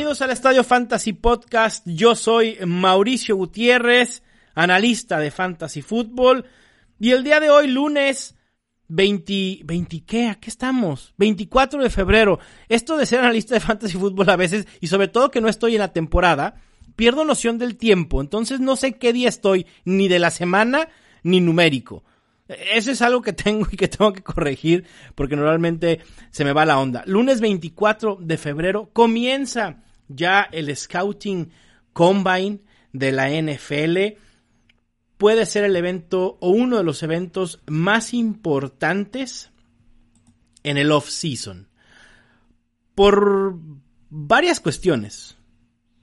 Bienvenidos al Estadio Fantasy Podcast. Yo soy Mauricio Gutiérrez, analista de Fantasy Football. Y el día de hoy, lunes 20, 20, ¿qué? ¿A qué estamos? 24 de febrero. Esto de ser analista de Fantasy Football a veces, y sobre todo que no estoy en la temporada, pierdo noción del tiempo. Entonces no sé qué día estoy, ni de la semana, ni numérico. Eso es algo que tengo y que tengo que corregir porque normalmente se me va la onda. Lunes 24 de febrero comienza ya el Scouting Combine de la NFL. Puede ser el evento o uno de los eventos más importantes en el off-season. Por varias cuestiones,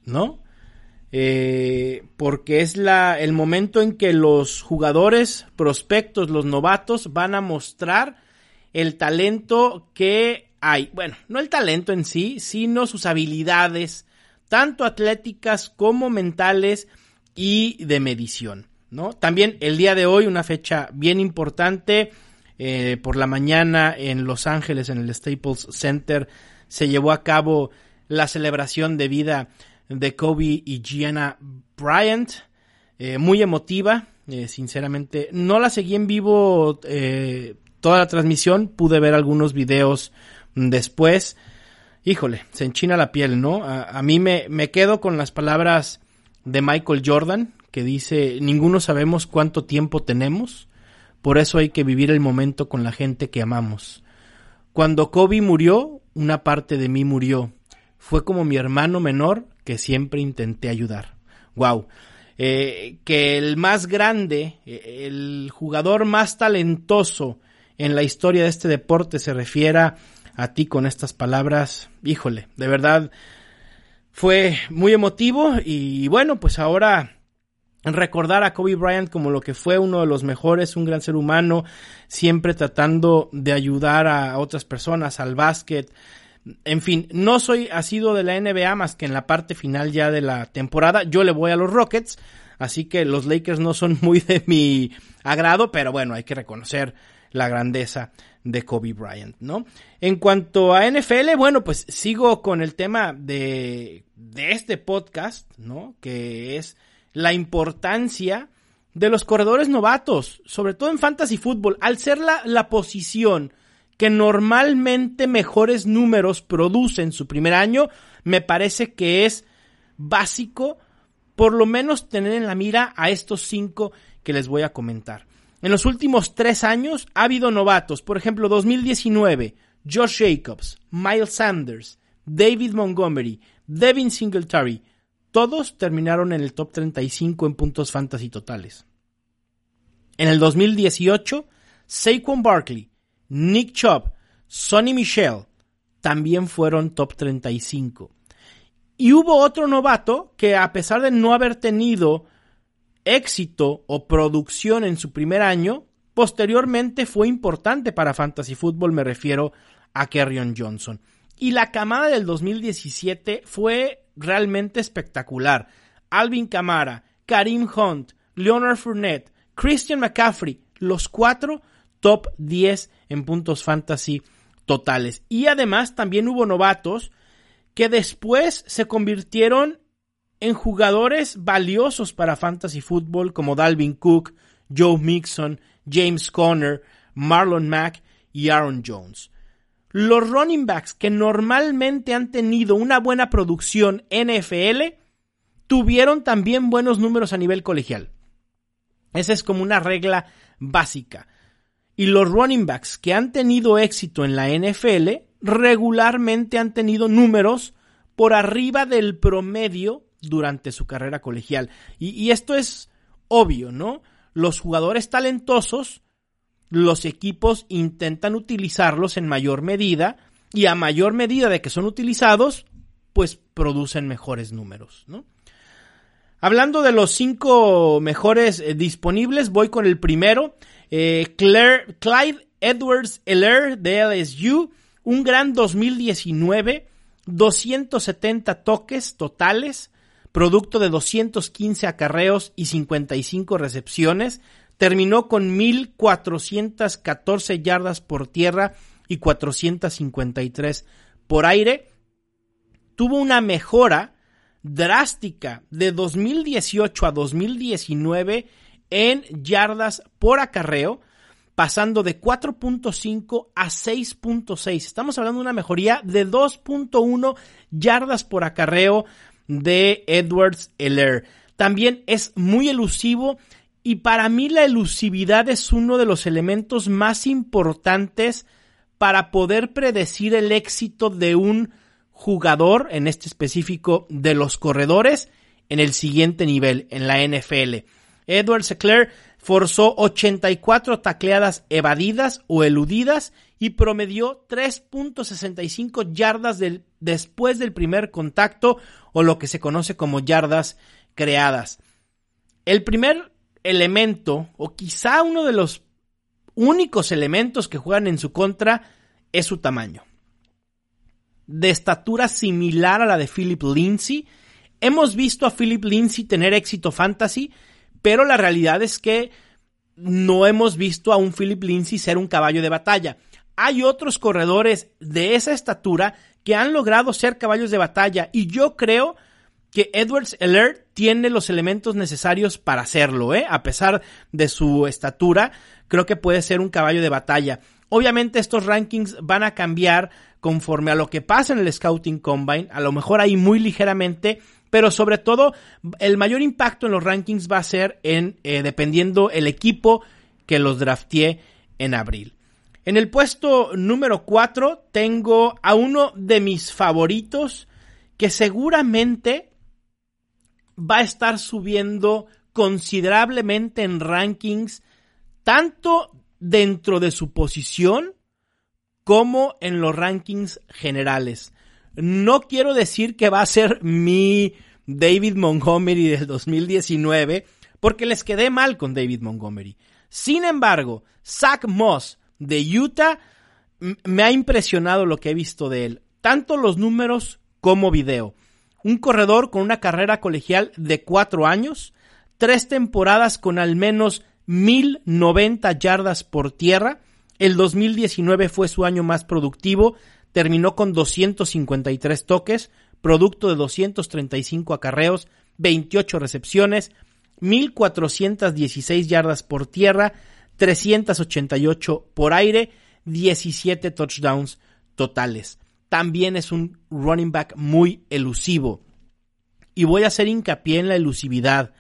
¿no? Eh, porque es la, el momento en que los jugadores prospectos, los novatos, van a mostrar el talento que hay. Bueno, no el talento en sí, sino sus habilidades, tanto atléticas como mentales y de medición. ¿no? También el día de hoy, una fecha bien importante, eh, por la mañana en Los Ángeles, en el Staples Center, se llevó a cabo la celebración de vida de Kobe y Gianna Bryant. Eh, muy emotiva, eh, sinceramente. No la seguí en vivo toda la transmisión, pude ver algunos videos después. Híjole, se enchina la piel, ¿no? A, mí me, me quedo con las palabras de Michael Jordan, que dice, ninguno sabemos cuánto tiempo tenemos, por eso hay que vivir el momento con la gente que amamos. Cuando Kobe murió, una parte de mí murió. Fue como mi hermano menor que siempre intenté ayudar. Wow. Eh, que el más grande, eh, el jugador más talentoso en la historia de este deporte se refiera a ti con estas palabras, híjole, de verdad fue muy emotivo y bueno, pues ahora recordar a Kobe Bryant como lo que fue uno de los mejores, un gran ser humano, siempre tratando de ayudar a otras personas, al básquet, en fin, no soy asido de la NBA más que en la parte final ya de la temporada. Yo le voy a los Rockets, así que los Lakers no son muy de mi agrado, pero bueno, hay que reconocer la grandeza de Kobe Bryant, ¿no? En cuanto a NFL, bueno, pues sigo con el tema de, de este podcast, ¿no? Que es la importancia de los corredores novatos, sobre todo en fantasy fútbol, al ser la, la posición que normalmente mejores números produce en su primer año, me parece que es básico por lo menos tener en la mira a estos cinco que les voy a comentar. En los últimos tres años ha habido novatos, por ejemplo, 2019, Josh Jacobs, Miles Sanders, David Montgomery, Devin Singletary, todos terminaron en el top 35 en puntos fantasy totales. En el 2018, Saquon Barkley, Nick Chubb, Sonny Michel también fueron top 35. Y hubo otro novato que a pesar de no haber tenido éxito o producción en su primer año, posteriormente fue importante para Fantasy Football, me refiero a Kerryon Johnson. Y la camada del 2017 fue realmente espectacular. Alvin Kamara, Karim Hunt, Leonard Fournette, Christian McCaffrey, los cuatro top 10 en puntos fantasy totales. Y además también hubo novatos que después se convirtieron en jugadores valiosos para fantasy fútbol como Dalvin Cook, Joe Mixon, James Conner, Marlon Mack y Aaron Jones. Los running backs que normalmente han tenido una buena producción NFL tuvieron también buenos números a nivel colegial. Esa es como una regla básica. Y los running backs que han tenido éxito en la NFL regularmente han tenido números por arriba del promedio durante su carrera colegial. Y, esto es obvio, ¿no? Los jugadores talentosos los equipos intentan utilizarlos en mayor medida y a mayor medida de que son utilizados, pues producen mejores números, ¿no? Hablando de los cinco mejores eh, disponibles, voy con el primero. Eh, Clyde Edwards Eller de LSU. Un gran 2019. 270 toques totales. Producto de 215 acarreos y 55 recepciones. Terminó con 1.414 yardas por tierra y 453 por aire. Tuvo una mejora drástica de 2018 a 2019 en yardas por acarreo, pasando de 4.5 a 6.6. Estamos hablando de una mejoría de 2.1 yardas por acarreo de Edwards Eller. También es muy elusivo y para mí la elusividad es uno de los elementos más importantes para poder predecir el éxito de un jugador, en este específico de los corredores, en el siguiente nivel, en la NFL. Edward Secler forzó 84 tacleadas evadidas o eludidas y promedió 3.65 yardas después del primer contacto o lo que se conoce como yardas creadas. El primer elemento, o quizá uno de los únicos elementos que juegan en su contra, es su tamaño de estatura similar a la de Philip Lindsay. Hemos visto a Philip Lindsay tener éxito fantasy, pero la realidad es que no hemos visto a un Philip Lindsay ser un caballo de batalla. Hay otros corredores de esa estatura que han logrado ser caballos de batalla y yo creo que Edwards Alert tiene los elementos necesarios para hacerlo, ¿eh? A pesar de su estatura, creo que puede ser un caballo de batalla. Obviamente estos rankings van a cambiar conforme a lo que pasa en el Scouting Combine, a lo mejor ahí muy ligeramente, pero sobre todo el mayor impacto en los rankings va a ser en eh, dependiendo el equipo que los drafté en abril. En el puesto número 4 tengo a uno de mis favoritos que seguramente va a estar subiendo considerablemente en rankings tanto dentro de su posición como en los rankings generales. No quiero decir que va a ser mi David Montgomery del 2019, porque les quedé mal con David Montgomery. Sin embargo, Zach Moss de Utah me ha impresionado lo que he visto de él, tanto los números como video. Un corredor con una carrera colegial de cuatro años, tres temporadas con al menos 1090 yardas por tierra, el 2019 fue su año más productivo, terminó con 253 toques, producto de 235 acarreos, 28 recepciones, 1416 yardas por tierra, 388 por aire, 17 touchdowns totales. También es un running back muy elusivo. Y voy a hacer hincapié en la elusividad.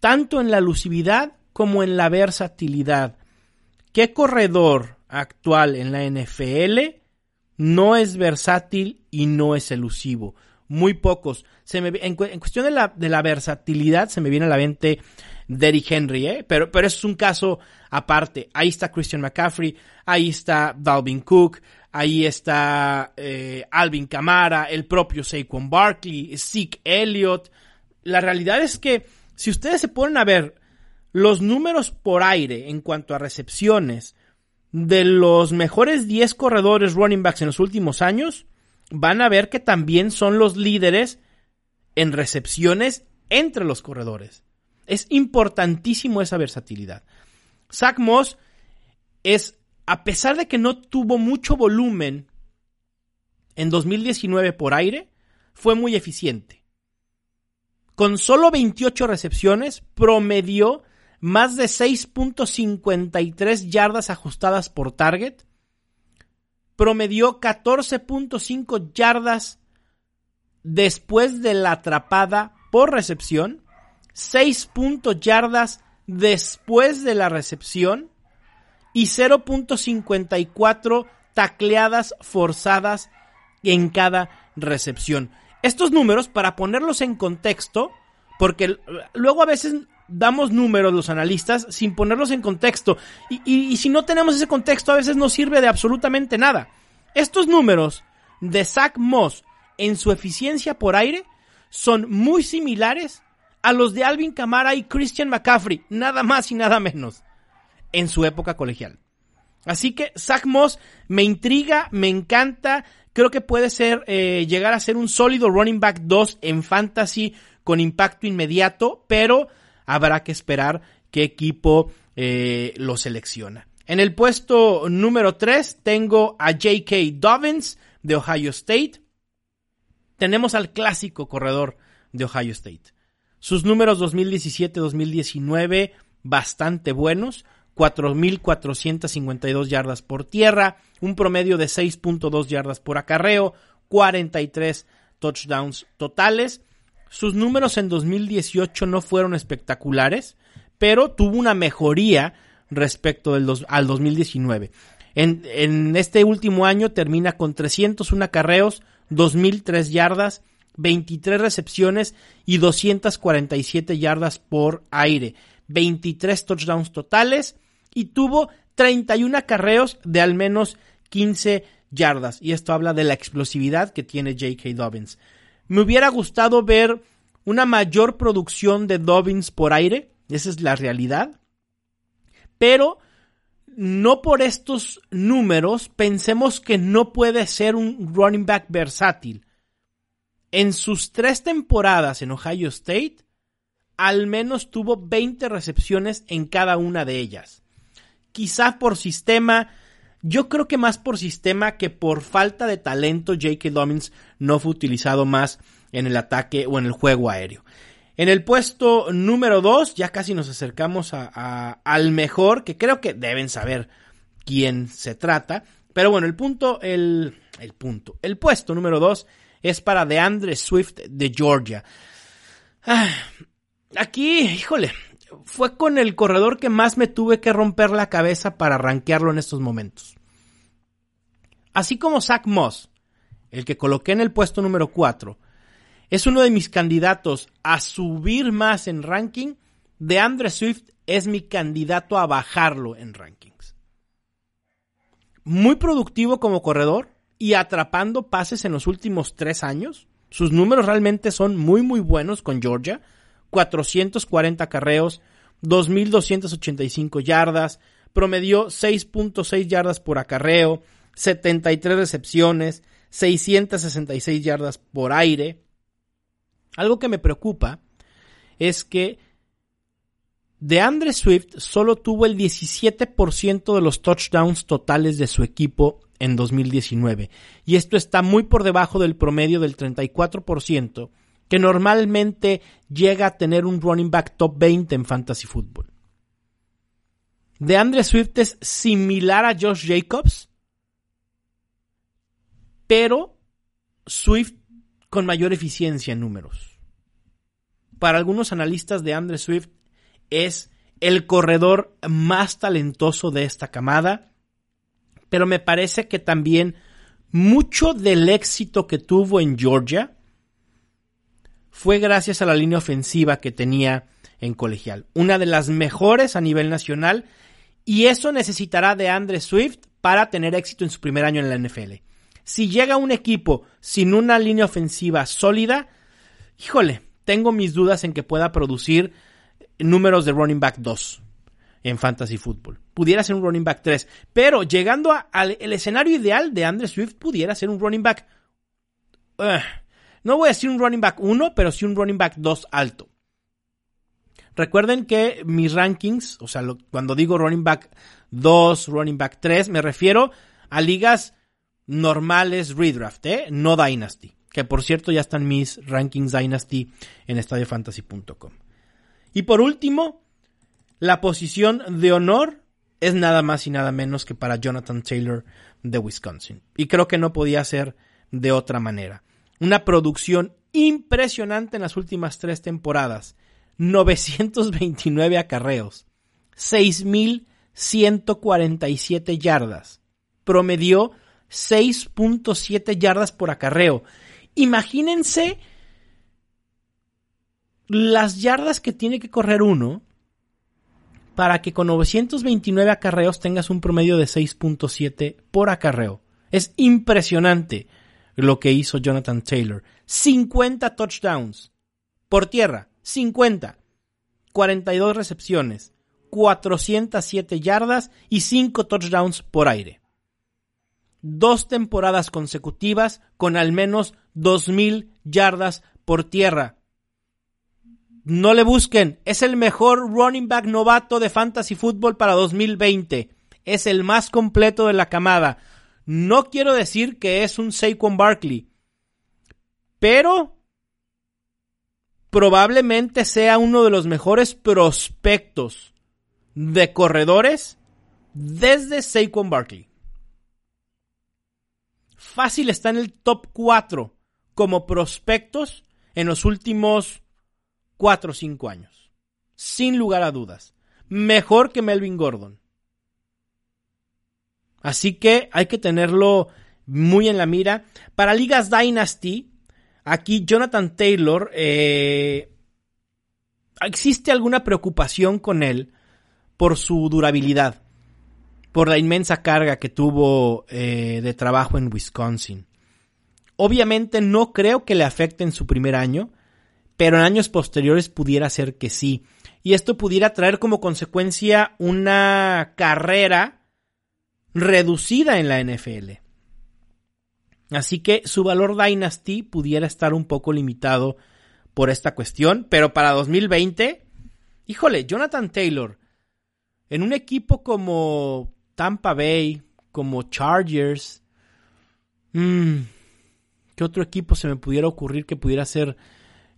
Tanto en la elusividad como en la versatilidad. ¿Qué corredor actual en la NFL no es versátil y no es elusivo? Muy pocos. Se me, en, cuestión de la, versatilidad, se me viene a la mente Derrick Henry, ¿eh? pero, pero eso es un caso aparte. Ahí está Christian McCaffrey, ahí está Dalvin Cook, ahí está eh, Alvin Kamara, el propio Saquon Barkley, Zeke Elliott. La realidad es que si ustedes se ponen a ver los números por aire en cuanto a recepciones de los mejores 10 corredores running backs en los últimos años, van a ver que también son los líderes en recepciones entre los corredores. Es importantísimo esa versatilidad. Zach Moss es, a pesar de que no tuvo mucho volumen en 2019 por aire, fue muy eficiente. Con solo 28 recepciones, promedió más de 6.53 yardas ajustadas por target, promedió 14.5 yardas después de la atrapada por recepción, 6 yardas después de la recepción y 0.54 tacleadas forzadas en cada recepción. Estos números, para ponerlos en contexto, porque luego a veces damos números los analistas sin ponerlos en contexto. Y, si no tenemos ese contexto, a veces no sirve de absolutamente nada. Estos números de Zach Moss en su eficiencia por aire son muy similares a los de Alvin Kamara y Christian McCaffrey, nada más y nada menos, en su época colegial. Así que Zach Moss me intriga, me encanta, creo que puede ser, eh, llegar a ser un sólido running back 2 en fantasy con impacto inmediato, pero habrá que esperar qué equipo eh, lo selecciona. En el puesto número 3 tengo a J.K. Dobbins de Ohio State. Tenemos al clásico corredor de Ohio State. Sus números 2017-2019 bastante buenos. 4.452 yardas por tierra, un promedio de 6.2 yardas por acarreo, 43 touchdowns totales. Sus números en 2018 no fueron espectaculares, pero tuvo una mejoría respecto del al 2019. En, en, este último año termina con 301 acarreos, 2.003 yardas, 23 recepciones y 247 yardas por aire, 23 touchdowns totales y tuvo 31 acarreos de al menos 15 yardas. Y esto habla de la explosividad que tiene J.K. Dobbins. Me hubiera gustado ver una mayor producción de Dobbins por aire, esa es la realidad. Pero no por estos números pensemos que no puede ser un running back versátil. En sus tres temporadas en Ohio State, al menos tuvo 20 recepciones en cada una de ellas. Quizá por sistema, yo creo que más por sistema que por falta de talento, J.K. Dobbins no fue utilizado más en el ataque o en el juego aéreo. En el puesto número 2, ya casi nos acercamos a, al mejor, que creo que deben saber quién se trata. Pero bueno, el punto, el, el punto, el puesto número 2 es para DeAndre Swift de Georgia. Ah, aquí, híjole, fue con el corredor que más me tuve que romper la cabeza para rankearlo en estos momentos. Así como Zach Moss, el que coloqué en el puesto número 4, es uno de mis candidatos a subir más en ranking, de Andre Swift es mi candidato a bajarlo en rankings. Muy productivo como corredor y atrapando pases en los últimos tres años. Sus números realmente son muy muy buenos con Georgia. 440 carreos, 2.285 yardas, promedió 6.6 yardas por acarreo, 73 recepciones, 666 yardas por aire. Algo que me preocupa es que DeAndre Swift solo tuvo el 17% de los touchdowns totales de su equipo en 2019, y esto está muy por debajo del promedio del 34% que normalmente llega a tener un running back top 20 en fantasy football. De Andre Swift es similar a Josh Jacobs, pero Swift con mayor eficiencia en números. Para algunos analistas de Andre Swift es el corredor más talentoso de esta camada, pero me parece que también mucho del éxito que tuvo en Georgia fue gracias a la línea ofensiva que tenía en colegial. Una de las mejores a nivel nacional y eso necesitará de Andre Swift para tener éxito en su primer año en la NFL. Si llega un equipo sin una línea ofensiva sólida, híjole, tengo mis dudas en que pueda producir números de running back 2 en fantasy football. Pudiera ser un running back 3, pero llegando al escenario ideal de Andre Swift pudiera ser un running back no voy a decir un running back 1, pero sí un running back 2 alto. Recuerden que mis rankings, o sea, cuando digo running back 2, running back 3, me refiero a ligas normales redraft, ¿eh? no Dynasty. Que por cierto ya están mis rankings Dynasty en estadiofantasy.com. Y por último, la posición de honor es nada más y nada menos que para Jonathan Taylor de Wisconsin. Y creo que no podía ser de otra manera. Una producción impresionante en las últimas tres temporadas. 929 acarreos. 6.147 yardas. Promedió 6.7 yardas por acarreo. Imagínense las yardas que tiene que correr uno para que con 929 acarreos tengas un promedio de 6.7 por acarreo. Es impresionante lo que hizo Jonathan Taylor. 50 touchdowns por tierra, 50. 42 recepciones, 407 yardas y 5 touchdowns por aire. Dos temporadas consecutivas con al menos 2.000 yardas por tierra. No le busquen, es el mejor running back novato de fantasy football para 2020. Es el más completo de la camada. No quiero decir que es un Saquon Barkley, pero probablemente sea uno de los mejores prospectos de corredores desde Saquon Barkley. Fácil está en el top 4 como prospectos en los últimos 4 o 5 años. Sin lugar a dudas. Mejor que Melvin Gordon. Así que hay que tenerlo muy en la mira. Para Ligas Dynasty, aquí Jonathan Taylor, eh, existe alguna preocupación con él por su durabilidad, por la inmensa carga que tuvo eh, de trabajo en Wisconsin. Obviamente no creo que le afecte en su primer año, pero en años posteriores pudiera ser que sí. Y esto pudiera traer como consecuencia una carrera reducida en la NFL. Así que su valor Dynasty pudiera estar un poco limitado por esta cuestión, pero para 2020, híjole, Jonathan Taylor, en un equipo como Tampa Bay, como Chargers, mmm, ¿qué otro equipo se me pudiera ocurrir que pudiera ser,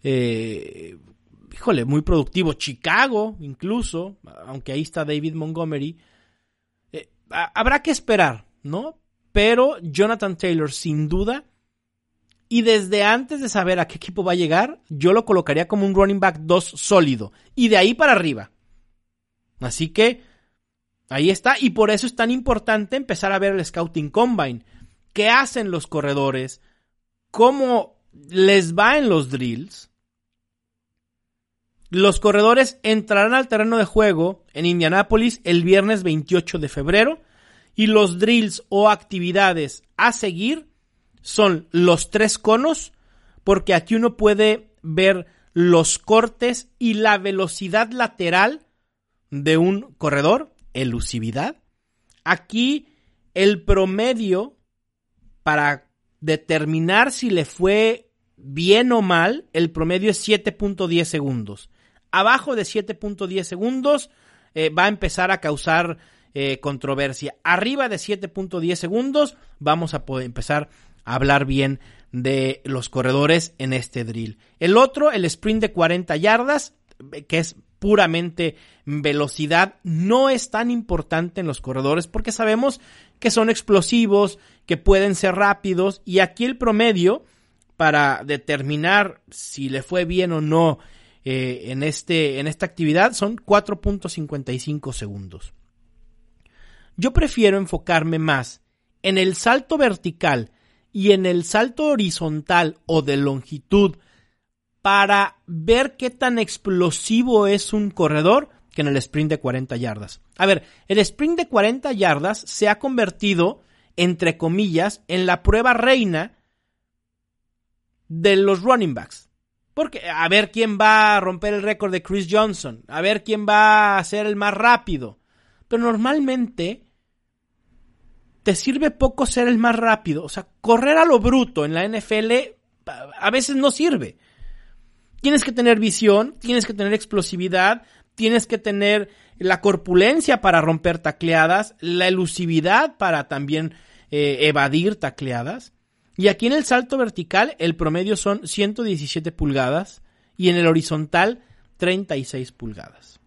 eh, híjole, muy productivo? Chicago, incluso, aunque ahí está David Montgomery. Habrá que esperar, ¿no? Pero Jonathan Taylor, sin duda, y desde antes de saber a qué equipo va a llegar, yo lo colocaría como un running back 2 sólido. Y de ahí para arriba. Así que ahí está. Y por eso es tan importante empezar a ver el Scouting Combine. ¿Qué hacen los corredores? ¿Cómo les va en los drills? Los corredores entrarán al terreno de juego en Indianápolis el viernes 28 de febrero y los drills o actividades a seguir son los tres conos, porque aquí uno puede ver los cortes y la velocidad lateral de un corredor, elusividad. Aquí el promedio para determinar si le fue bien o mal, el promedio es 7.10 segundos. Abajo de 7.10 segundos eh, va a empezar a causar eh, controversia. Arriba de 7.10 segundos vamos a poder empezar a hablar bien de los corredores en este drill. El otro, el sprint de 40 yardas, que es puramente velocidad, no es tan importante en los corredores porque sabemos que son explosivos, que pueden ser rápidos y aquí el promedio para determinar si le fue bien o no eh, en, este, en esta actividad son 4.55 segundos. Yo prefiero enfocarme más en el salto vertical y en el salto horizontal o de longitud para ver qué tan explosivo es un corredor que en el sprint de 40 yardas. A ver, el sprint de 40 yardas se ha convertido, entre comillas, en la prueba reina de los running backs. Porque a ver quién va a romper el récord de Chris Johnson, a ver quién va a ser el más rápido. Pero normalmente te sirve poco ser el más rápido. O sea, correr a lo bruto en la NFL a veces no sirve. Tienes que tener visión, tienes que tener explosividad, tienes que tener la corpulencia para romper tacleadas, la elusividad para también eh, evadir tacleadas. Y aquí en el salto vertical el promedio son 117 pulgadas y en el horizontal 36 pulgadas.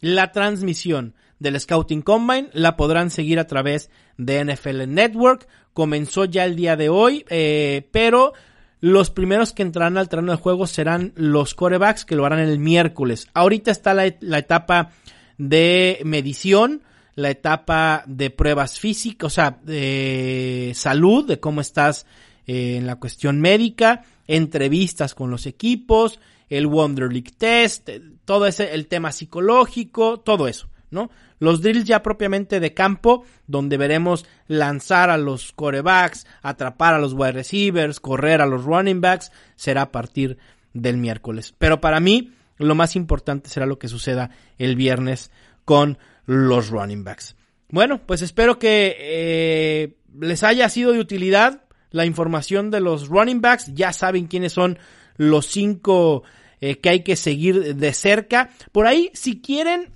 La transmisión del Scouting Combine la podrán seguir a través de NFL Network. Comenzó ya el día de hoy, eh, pero los primeros que entrarán al terreno de juego serán los corebacks que lo harán el miércoles. Ahorita está la, etapa de medición, la etapa de pruebas físicas, o sea, de salud, de cómo estás eh, en la cuestión médica, entrevistas con los equipos, el Wonder League Test, eh, todo ese, el tema psicológico, todo eso, ¿no? Los drills ya propiamente de campo, donde veremos lanzar a los corebacks, atrapar a los wide receivers, correr a los running backs, será a partir del miércoles. Pero para mí, lo más importante será lo que suceda el viernes con los running backs. Bueno, pues espero que eh, les haya sido de utilidad la información de los running backs. Ya saben quiénes son los cinco eh, que hay que seguir de cerca. Por ahí, si quieren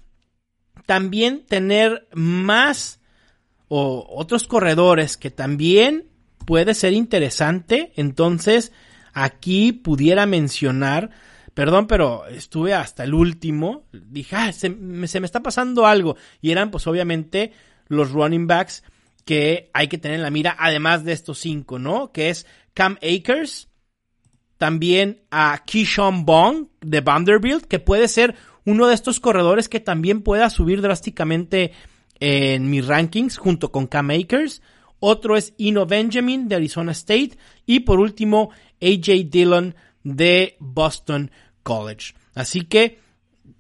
también tener más o otros corredores que también puede ser interesante, entonces aquí pudiera mencionar, perdón, pero estuve hasta el último, dije, ah, se, me está pasando algo, y eran pues obviamente los running backs que hay que tener en la mira, además de estos cinco, ¿no? Que es Cam Akers, también a Keyshawn Bong de Vanderbilt, que puede ser uno de estos corredores que también pueda subir drásticamente en mis rankings junto con Cam Akers. Otro es Ino Benjamin de Arizona State. Y por último, AJ Dillon de Boston College. Así que,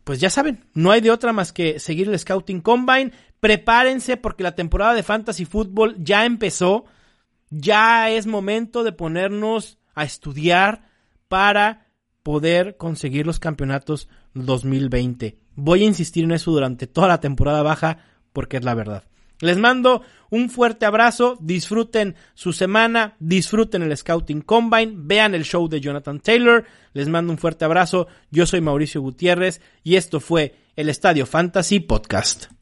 pues ya saben, no hay de otra más que seguir el Scouting Combine. Prepárense porque la temporada de Fantasy Football ya empezó. Ya es momento de ponernos a estudiar para poder conseguir los campeonatos 2020. Voy a insistir en eso durante toda la temporada baja porque es la verdad. Les mando un fuerte abrazo, disfruten su semana, disfruten el Scouting Combine, vean el show de Jonathan Taylor, les mando un fuerte abrazo, yo soy Mauricio Gutiérrez y esto fue el Estadio Fantasy Podcast.